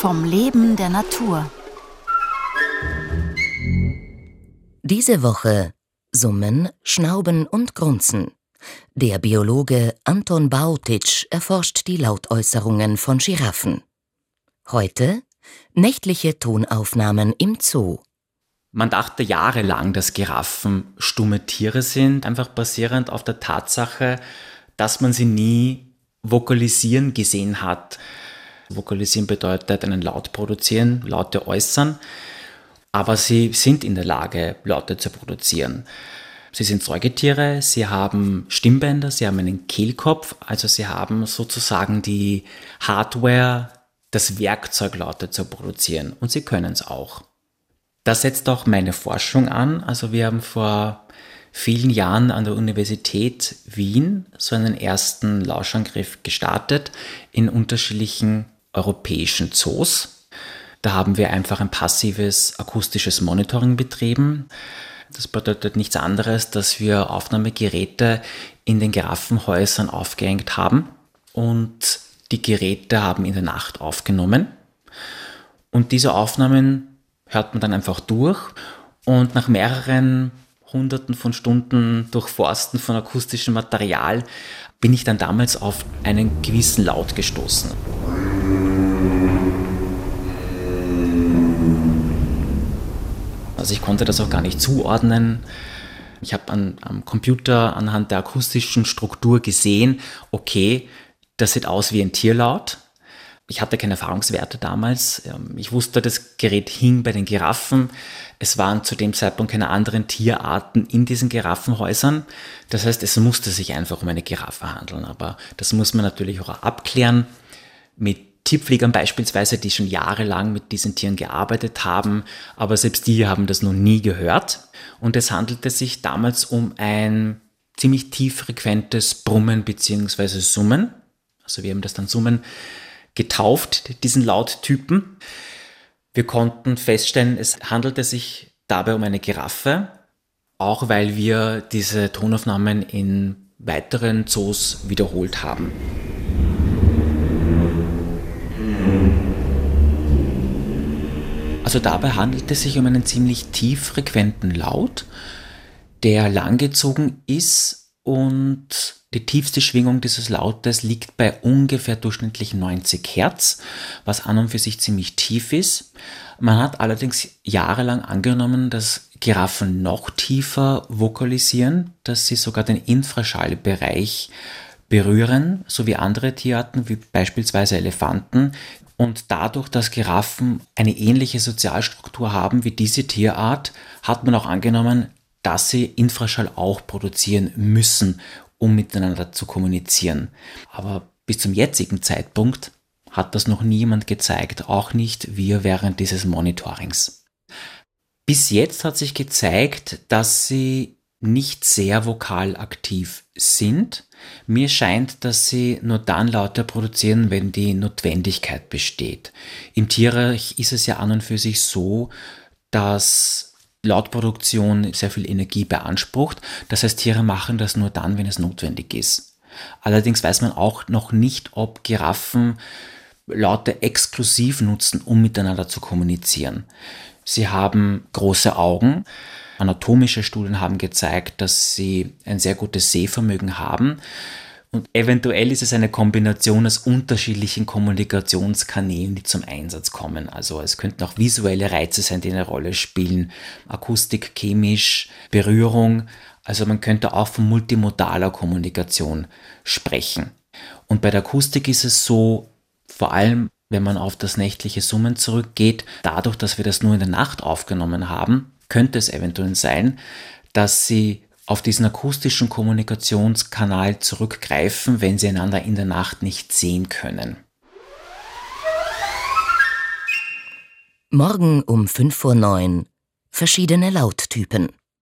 vom Leben der Natur. Diese Woche Summen, Schnauben und Grunzen. Der Biologe Anton Bautitsch erforscht die Lautäußerungen von Giraffen. Heute nächtliche Tonaufnahmen im Zoo. Man dachte jahrelang, dass Giraffen stumme Tiere sind, einfach basierend auf der Tatsache, dass man sie nie vokalisieren gesehen hat. Vokalisieren bedeutet einen Laut produzieren, Laute äußern, aber sie sind in der Lage, Laute zu produzieren. Sie sind Säugetiere, sie haben Stimmbänder, sie haben einen Kehlkopf, also sie haben sozusagen die Hardware, das Werkzeug, Laute zu produzieren und sie können es auch. Das setzt auch meine Forschung an. Also wir haben vor vielen Jahren an der Universität Wien so einen ersten Lauschangriff gestartet in unterschiedlichen europäischen Zoos. Da haben wir einfach ein passives akustisches Monitoring betrieben. Das bedeutet nichts anderes, dass wir Aufnahmegeräte in den Giraffenhäusern aufgehängt haben und die Geräte haben in der Nacht aufgenommen. Und diese Aufnahmen hört man dann einfach durch und nach mehreren Hunderten von Stunden Durchforsten von akustischem Material bin ich dann damals auf einen gewissen Laut gestoßen. Also ich konnte das auch gar nicht zuordnen. Ich habe am Computer anhand der akustischen Struktur gesehen, okay, das sieht aus wie ein Tierlaut. Ich hatte keine Erfahrungswerte damals. Ähm, ich wusste, das Gerät hing bei den Giraffen. Es waren zu dem Zeitpunkt keine anderen Tierarten in diesen Giraffenhäusern. Das heißt, es musste sich einfach um eine Giraffe handeln. Aber das muss man natürlich auch abklären mit Tierpflegern beispielsweise, die schon jahrelang mit diesen Tieren gearbeitet haben, aber selbst die haben das noch nie gehört. Und es handelte sich damals um ein ziemlich tieffrequentes Brummen bzw. Summen. Also wir haben das dann Summen getauft, diesen Lauttypen. Wir konnten feststellen, es handelte sich dabei um eine Giraffe, auch weil wir diese Tonaufnahmen in weiteren Zoos wiederholt haben. Also dabei handelt es sich um einen ziemlich tieffrequenten Laut, der langgezogen ist und die tiefste Schwingung dieses Lautes liegt bei ungefähr durchschnittlich 90 Hertz, was an und für sich ziemlich tief ist. Man hat allerdings jahrelang angenommen, dass Giraffen noch tiefer vokalisieren, dass sie sogar den Infraschallbereich berühren, so wie andere Tierarten, wie beispielsweise Elefanten. Und dadurch, dass Giraffen eine ähnliche Sozialstruktur haben wie diese Tierart, hat man auch angenommen, dass sie Infraschall auch produzieren müssen, um miteinander zu kommunizieren. Aber bis zum jetzigen Zeitpunkt hat das noch niemand gezeigt, auch nicht wir während dieses Monitorings. Bis jetzt hat sich gezeigt, dass sie nicht sehr vokal aktiv sind. Mir scheint, dass sie nur dann lauter produzieren, wenn die Notwendigkeit besteht. Im Tierreich ist es ja an und für sich so, dass Lautproduktion sehr viel Energie beansprucht. Das heißt, Tiere machen das nur dann, wenn es notwendig ist. Allerdings weiß man auch noch nicht, ob Giraffen Laute exklusiv nutzen, um miteinander zu kommunizieren. Sie haben große Augen. Anatomische Studien haben gezeigt, dass sie ein sehr gutes Sehvermögen haben. Und eventuell ist es eine Kombination aus unterschiedlichen Kommunikationskanälen, die zum Einsatz kommen. Also es könnten auch visuelle Reize sein, die eine Rolle spielen, Akustik, chemisch, Berührung. Also man könnte auch von multimodaler Kommunikation sprechen. Und bei der Akustik ist es so, vor allem wenn man auf das nächtliche Summen zurückgeht, dadurch, dass wir das nur in der Nacht aufgenommen haben, könnte es eventuell sein, dass sie auf diesen akustischen Kommunikationskanal zurückgreifen, wenn sie einander in der Nacht nicht sehen können. Morgen um 5.09 Uhr verschiedene Lauttypen.